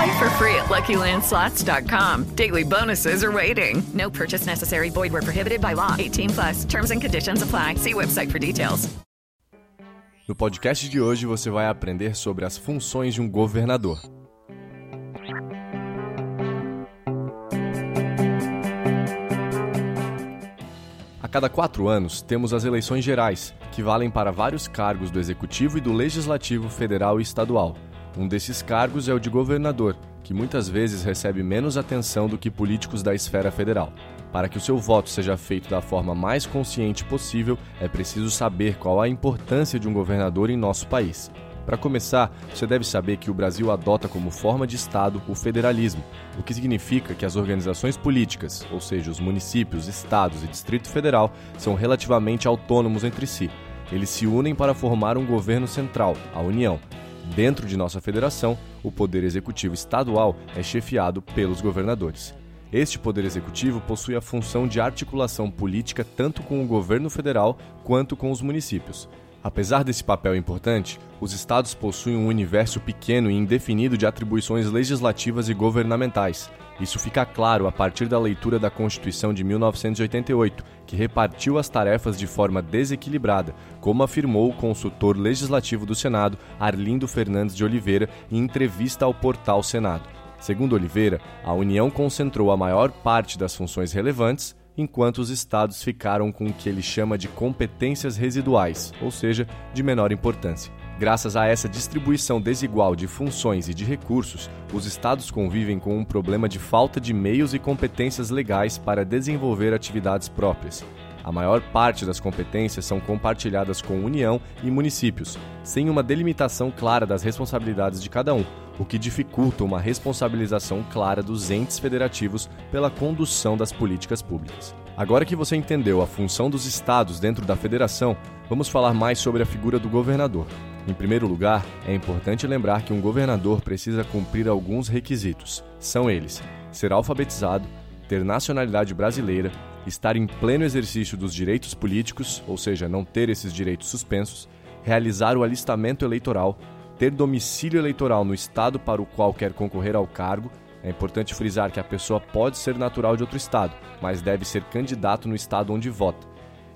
Play for free at LuckyLandSlots.com. Daily bonuses are waiting. No purchase necessary. Void where prohibited by law. 18 plus. Terms and conditions apply. See website for details. No podcast de hoje você vai aprender sobre as funções de um governador. A cada quatro anos, temos as eleições gerais, que valem para vários cargos do Executivo e do Legislativo Federal e Estadual. Um desses cargos é o de governador, que muitas vezes recebe menos atenção do que políticos da esfera federal. Para que o seu voto seja feito da forma mais consciente possível, é preciso saber qual a importância de um governador em nosso país. Para começar, você deve saber que o Brasil adota como forma de Estado o federalismo, o que significa que as organizações políticas, ou seja, os municípios, estados e Distrito Federal, são relativamente autônomos entre si. Eles se unem para formar um governo central, a União. Dentro de nossa federação, o poder executivo estadual é chefiado pelos governadores. Este poder executivo possui a função de articulação política tanto com o governo federal quanto com os municípios. Apesar desse papel importante, os estados possuem um universo pequeno e indefinido de atribuições legislativas e governamentais. Isso fica claro a partir da leitura da Constituição de 1988, que repartiu as tarefas de forma desequilibrada, como afirmou o consultor legislativo do Senado, Arlindo Fernandes de Oliveira, em entrevista ao portal Senado. Segundo Oliveira, a União concentrou a maior parte das funções relevantes, enquanto os estados ficaram com o que ele chama de competências residuais, ou seja, de menor importância. Graças a essa distribuição desigual de funções e de recursos, os estados convivem com um problema de falta de meios e competências legais para desenvolver atividades próprias. A maior parte das competências são compartilhadas com União e municípios, sem uma delimitação clara das responsabilidades de cada um, o que dificulta uma responsabilização clara dos entes federativos pela condução das políticas públicas. Agora que você entendeu a função dos estados dentro da federação, vamos falar mais sobre a figura do governador. Em primeiro lugar, é importante lembrar que um governador precisa cumprir alguns requisitos. São eles: ser alfabetizado, ter nacionalidade brasileira, estar em pleno exercício dos direitos políticos, ou seja, não ter esses direitos suspensos, realizar o alistamento eleitoral, ter domicílio eleitoral no estado para o qual quer concorrer ao cargo. É importante frisar que a pessoa pode ser natural de outro estado, mas deve ser candidato no estado onde vota.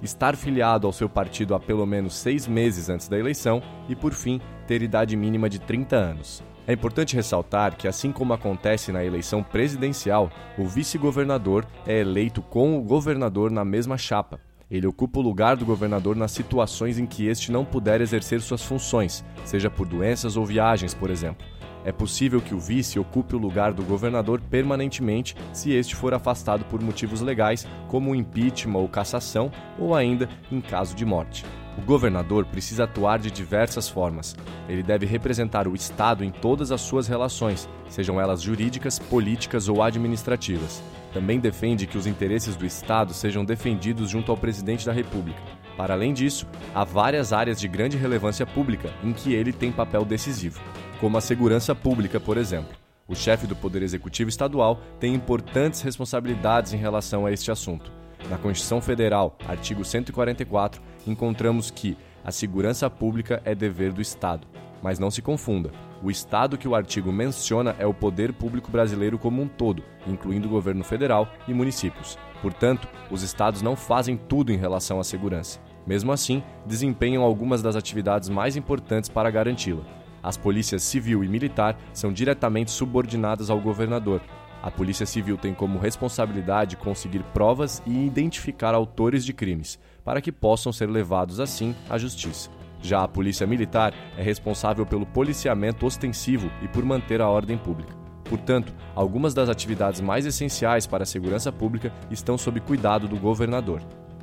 Estar filiado ao seu partido há pelo menos seis meses antes da eleição e, por fim, ter idade mínima de 30 anos. É importante ressaltar que, assim como acontece na eleição presidencial, o vice-governador é eleito com o governador na mesma chapa. Ele ocupa o lugar do governador nas situações em que este não puder exercer suas funções, seja por doenças ou viagens, por exemplo. É possível que o vice ocupe o lugar do governador permanentemente se este for afastado por motivos legais, como impeachment ou cassação, ou ainda em caso de morte. O governador precisa atuar de diversas formas. Ele deve representar o Estado em todas as suas relações, sejam elas jurídicas, políticas ou administrativas. Também defende que os interesses do Estado sejam defendidos junto ao presidente da República. Para além disso, há várias áreas de grande relevância pública em que ele tem papel decisivo, como a segurança pública, por exemplo. O chefe do Poder Executivo Estadual tem importantes responsabilidades em relação a este assunto. Na Constituição Federal, artigo 144, encontramos que a segurança pública é dever do Estado. Mas não se confunda, o Estado que o artigo menciona é o poder público brasileiro como um todo, incluindo o governo federal e municípios. Portanto, os estados não fazem tudo em relação à segurança. Mesmo assim, desempenham algumas das atividades mais importantes para garanti-la. As polícias civil e militar são diretamente subordinadas ao governador, a Polícia Civil tem como responsabilidade conseguir provas e identificar autores de crimes. para que possam ser levados assim à justiça. Já a Polícia Militar é responsável pelo policiamento ostensivo e por manter a ordem pública. Portanto, algumas das atividades mais essenciais para a segurança pública estão sob cuidado do governador.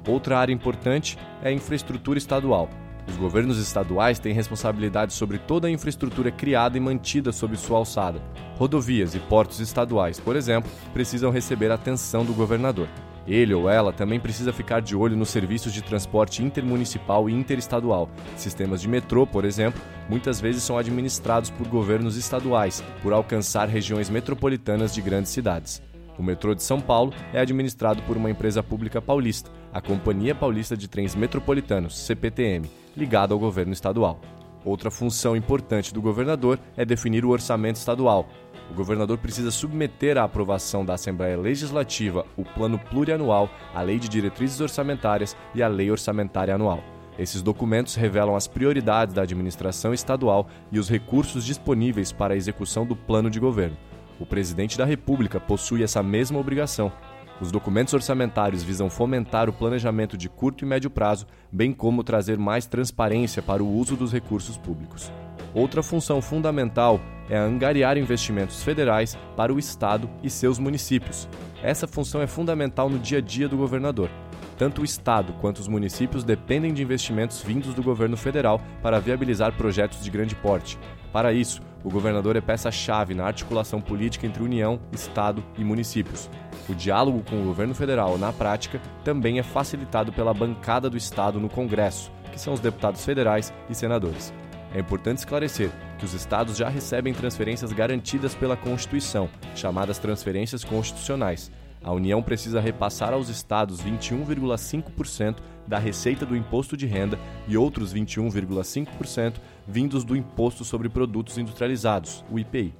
Outra área importante é a infraestrutura estadual. Os governos estaduais têm responsabilidade sobre toda a infraestrutura criada e mantida sob sua alçada. Rodovias e portos estaduais, por exemplo, precisam receber a atenção do governador. Ele ou ela também precisa ficar de olho nos serviços de transporte intermunicipal e interestadual. Sistemas de metrô, por exemplo, muitas vezes são administrados por governos estaduais, por alcançar regiões metropolitanas de grandes cidades. O metrô de São Paulo é administrado por uma empresa pública paulista, a Companhia Paulista de Trens Metropolitanos, CPTM, ligada ao governo estadual. Outra função importante do governador é definir o orçamento estadual, o governador precisa submeter à aprovação da Assembleia Legislativa o Plano Plurianual, a Lei de Diretrizes Orçamentárias e a Lei Orçamentária Anual. Esses documentos revelam as prioridades da administração estadual e os recursos disponíveis para a execução do plano de governo. O presidente da República possui essa mesma obrigação. Os documentos orçamentários visam fomentar o planejamento de curto e médio prazo, bem como trazer mais transparência para o uso dos recursos públicos. Outra função fundamental é angariar investimentos federais para o Estado e seus municípios. Essa função é fundamental no dia a dia do governador. Tanto o Estado quanto os municípios dependem de investimentos vindos do governo federal para viabilizar projetos de grande porte. Para isso, o governador é peça-chave na articulação política entre União, Estado e municípios. O diálogo com o governo federal, na prática, também é facilitado pela bancada do Estado no Congresso, que são os deputados federais e senadores. É importante esclarecer que os estados já recebem transferências garantidas pela Constituição, chamadas transferências constitucionais. A União precisa repassar aos estados 21,5% da receita do imposto de renda e outros 21,5% vindos do Imposto sobre Produtos Industrializados, o IPI.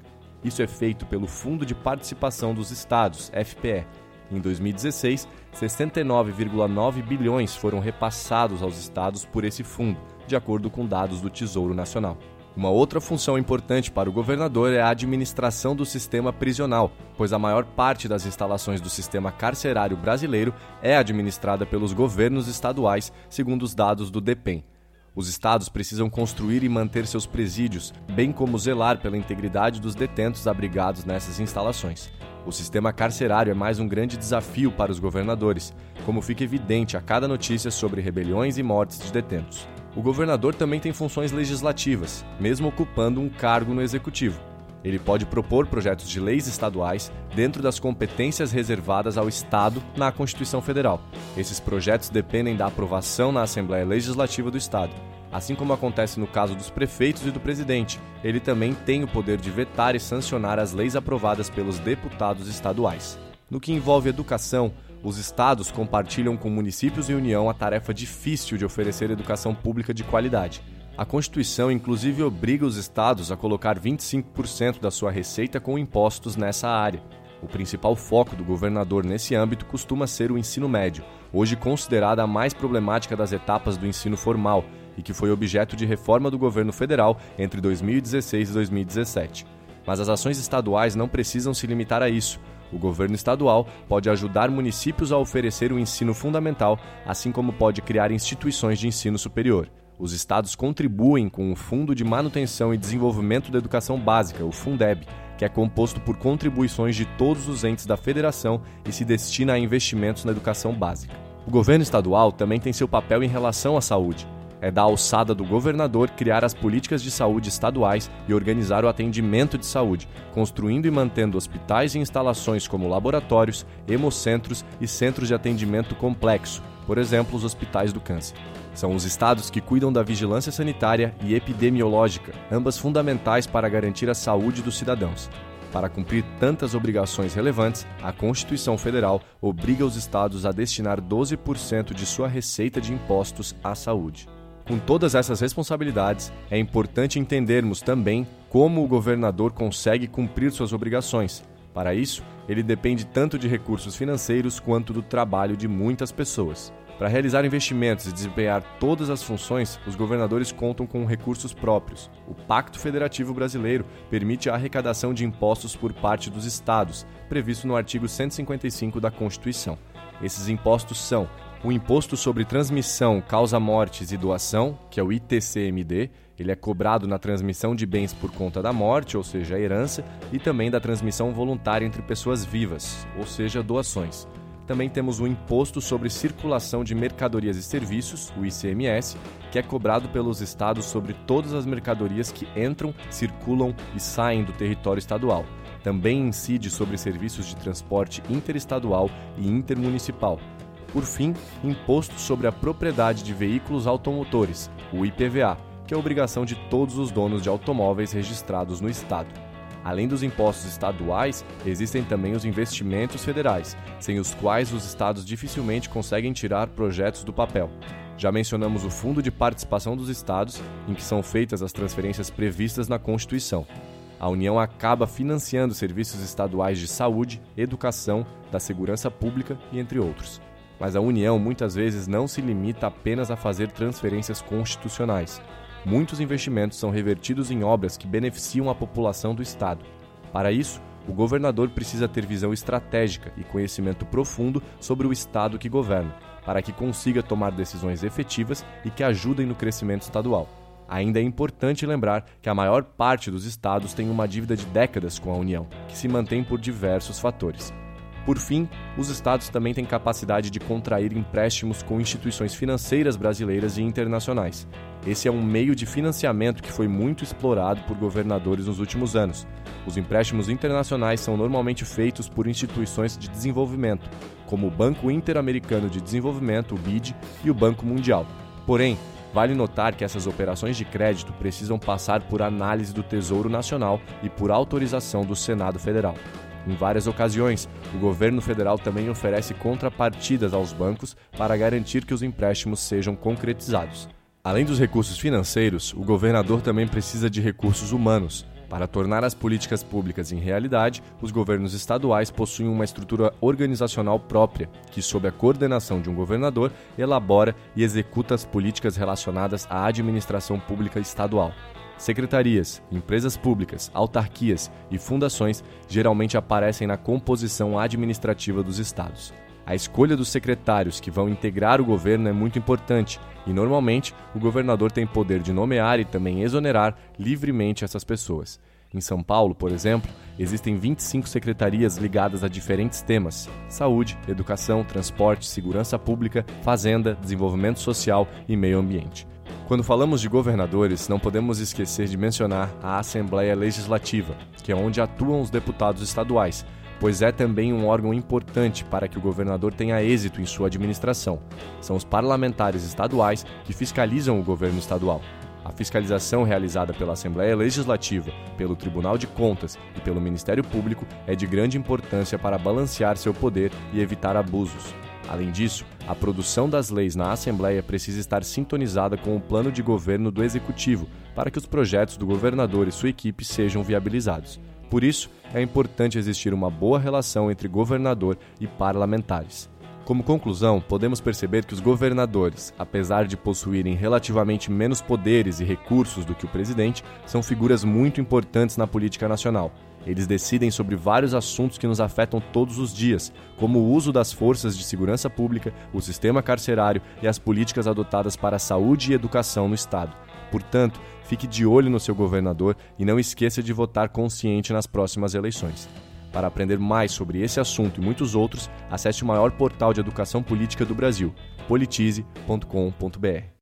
Isso é feito pelo Fundo de Participação dos Estados, FPE. Em 2016, 69,9 bilhões foram repassados aos estados por esse fundo, de acordo com dados do Tesouro Nacional. Uma outra função importante para o governador é a administração do sistema prisional, pois a maior parte das instalações do sistema carcerário brasileiro é administrada pelos governos estaduais, segundo os dados do DEPEN. Os estados precisam construir e manter seus presídios, bem como zelar pela integridade dos detentos abrigados nessas instalações. O sistema carcerário é mais um grande desafio para os governadores, como fica evidente a cada notícia sobre rebeliões e mortes de detentos. O governador também tem funções legislativas, mesmo ocupando um cargo no executivo. Ele pode propor projetos de leis estaduais dentro das competências reservadas ao Estado na Constituição Federal. Esses projetos dependem da aprovação na Assembleia Legislativa do Estado. Assim como acontece no caso dos prefeitos e do presidente, ele também tem o poder de vetar e sancionar as leis aprovadas pelos deputados estaduais. No que envolve educação, os estados compartilham com municípios e União a tarefa difícil de oferecer educação pública de qualidade. A Constituição, inclusive, obriga os estados a colocar 25% da sua receita com impostos nessa área. O principal foco do governador nesse âmbito costuma ser o ensino médio, hoje considerada a mais problemática das etapas do ensino formal e que foi objeto de reforma do governo federal entre 2016 e 2017. Mas as ações estaduais não precisam se limitar a isso. O governo estadual pode ajudar municípios a oferecer o ensino fundamental, assim como pode criar instituições de ensino superior. Os estados contribuem com o Fundo de Manutenção e Desenvolvimento da Educação Básica, o Fundeb, que é composto por contribuições de todos os entes da federação e se destina a investimentos na educação básica. O governo estadual também tem seu papel em relação à saúde é da alçada do governador criar as políticas de saúde estaduais e organizar o atendimento de saúde, construindo e mantendo hospitais e instalações como laboratórios, hemocentros e centros de atendimento complexo, por exemplo, os hospitais do câncer. São os estados que cuidam da vigilância sanitária e epidemiológica, ambas fundamentais para garantir a saúde dos cidadãos. Para cumprir tantas obrigações relevantes, a Constituição Federal obriga os estados a destinar 12% de sua receita de impostos à saúde. Com todas essas responsabilidades, é importante entendermos também como o governador consegue cumprir suas obrigações. Para isso, ele depende tanto de recursos financeiros quanto do trabalho de muitas pessoas. Para realizar investimentos e desempenhar todas as funções, os governadores contam com recursos próprios. O Pacto Federativo Brasileiro permite a arrecadação de impostos por parte dos estados, previsto no artigo 155 da Constituição. Esses impostos são o Imposto sobre Transmissão, Causa Mortes e Doação, que é o ITCMD, ele é cobrado na transmissão de bens por conta da morte, ou seja, a herança, e também da transmissão voluntária entre pessoas vivas, ou seja, doações. Também temos o Imposto sobre Circulação de Mercadorias e Serviços, o ICMS, que é cobrado pelos estados sobre todas as mercadorias que entram, circulam e saem do território estadual. Também incide sobre serviços de transporte interestadual e intermunicipal. Por fim, imposto sobre a propriedade de veículos automotores, o IPVA, que é obrigação de todos os donos de automóveis registrados no estado. Além dos impostos estaduais, existem também os investimentos federais, sem os quais os estados dificilmente conseguem tirar projetos do papel. Já mencionamos o Fundo de Participação dos Estados, em que são feitas as transferências previstas na Constituição. A União acaba financiando serviços estaduais de saúde, educação, da segurança pública e entre outros. Mas a União muitas vezes não se limita apenas a fazer transferências constitucionais. Muitos investimentos são revertidos em obras que beneficiam a população do Estado. Para isso, o governador precisa ter visão estratégica e conhecimento profundo sobre o Estado que governa, para que consiga tomar decisões efetivas e que ajudem no crescimento estadual. Ainda é importante lembrar que a maior parte dos estados tem uma dívida de décadas com a União, que se mantém por diversos fatores. Por fim, os estados também têm capacidade de contrair empréstimos com instituições financeiras brasileiras e internacionais. Esse é um meio de financiamento que foi muito explorado por governadores nos últimos anos. Os empréstimos internacionais são normalmente feitos por instituições de desenvolvimento, como o Banco Interamericano de Desenvolvimento, o BID, e o Banco Mundial. Porém, Vale notar que essas operações de crédito precisam passar por análise do Tesouro Nacional e por autorização do Senado Federal. Em várias ocasiões, o governo federal também oferece contrapartidas aos bancos para garantir que os empréstimos sejam concretizados. Além dos recursos financeiros, o governador também precisa de recursos humanos. Para tornar as políticas públicas em realidade, os governos estaduais possuem uma estrutura organizacional própria, que, sob a coordenação de um governador, elabora e executa as políticas relacionadas à administração pública estadual. Secretarias, empresas públicas, autarquias e fundações geralmente aparecem na composição administrativa dos estados. A escolha dos secretários que vão integrar o governo é muito importante e, normalmente, o governador tem poder de nomear e também exonerar livremente essas pessoas. Em São Paulo, por exemplo, existem 25 secretarias ligadas a diferentes temas: saúde, educação, transporte, segurança pública, fazenda, desenvolvimento social e meio ambiente. Quando falamos de governadores, não podemos esquecer de mencionar a Assembleia Legislativa, que é onde atuam os deputados estaduais, pois é também um órgão importante para que o governador tenha êxito em sua administração. São os parlamentares estaduais que fiscalizam o governo estadual. A fiscalização realizada pela Assembleia Legislativa, pelo Tribunal de Contas e pelo Ministério Público é de grande importância para balancear seu poder e evitar abusos. Além disso, a produção das leis na Assembleia precisa estar sintonizada com o plano de governo do Executivo para que os projetos do governador e sua equipe sejam viabilizados. Por isso, é importante existir uma boa relação entre governador e parlamentares. Como conclusão, podemos perceber que os governadores, apesar de possuírem relativamente menos poderes e recursos do que o presidente, são figuras muito importantes na política nacional eles decidem sobre vários assuntos que nos afetam todos os dias, como o uso das forças de segurança pública, o sistema carcerário e as políticas adotadas para a saúde e educação no Estado. Portanto, fique de olho no seu governador e não esqueça de votar consciente nas próximas eleições. Para aprender mais sobre esse assunto e muitos outros, acesse o maior portal de educação política do Brasil, politize.com.br.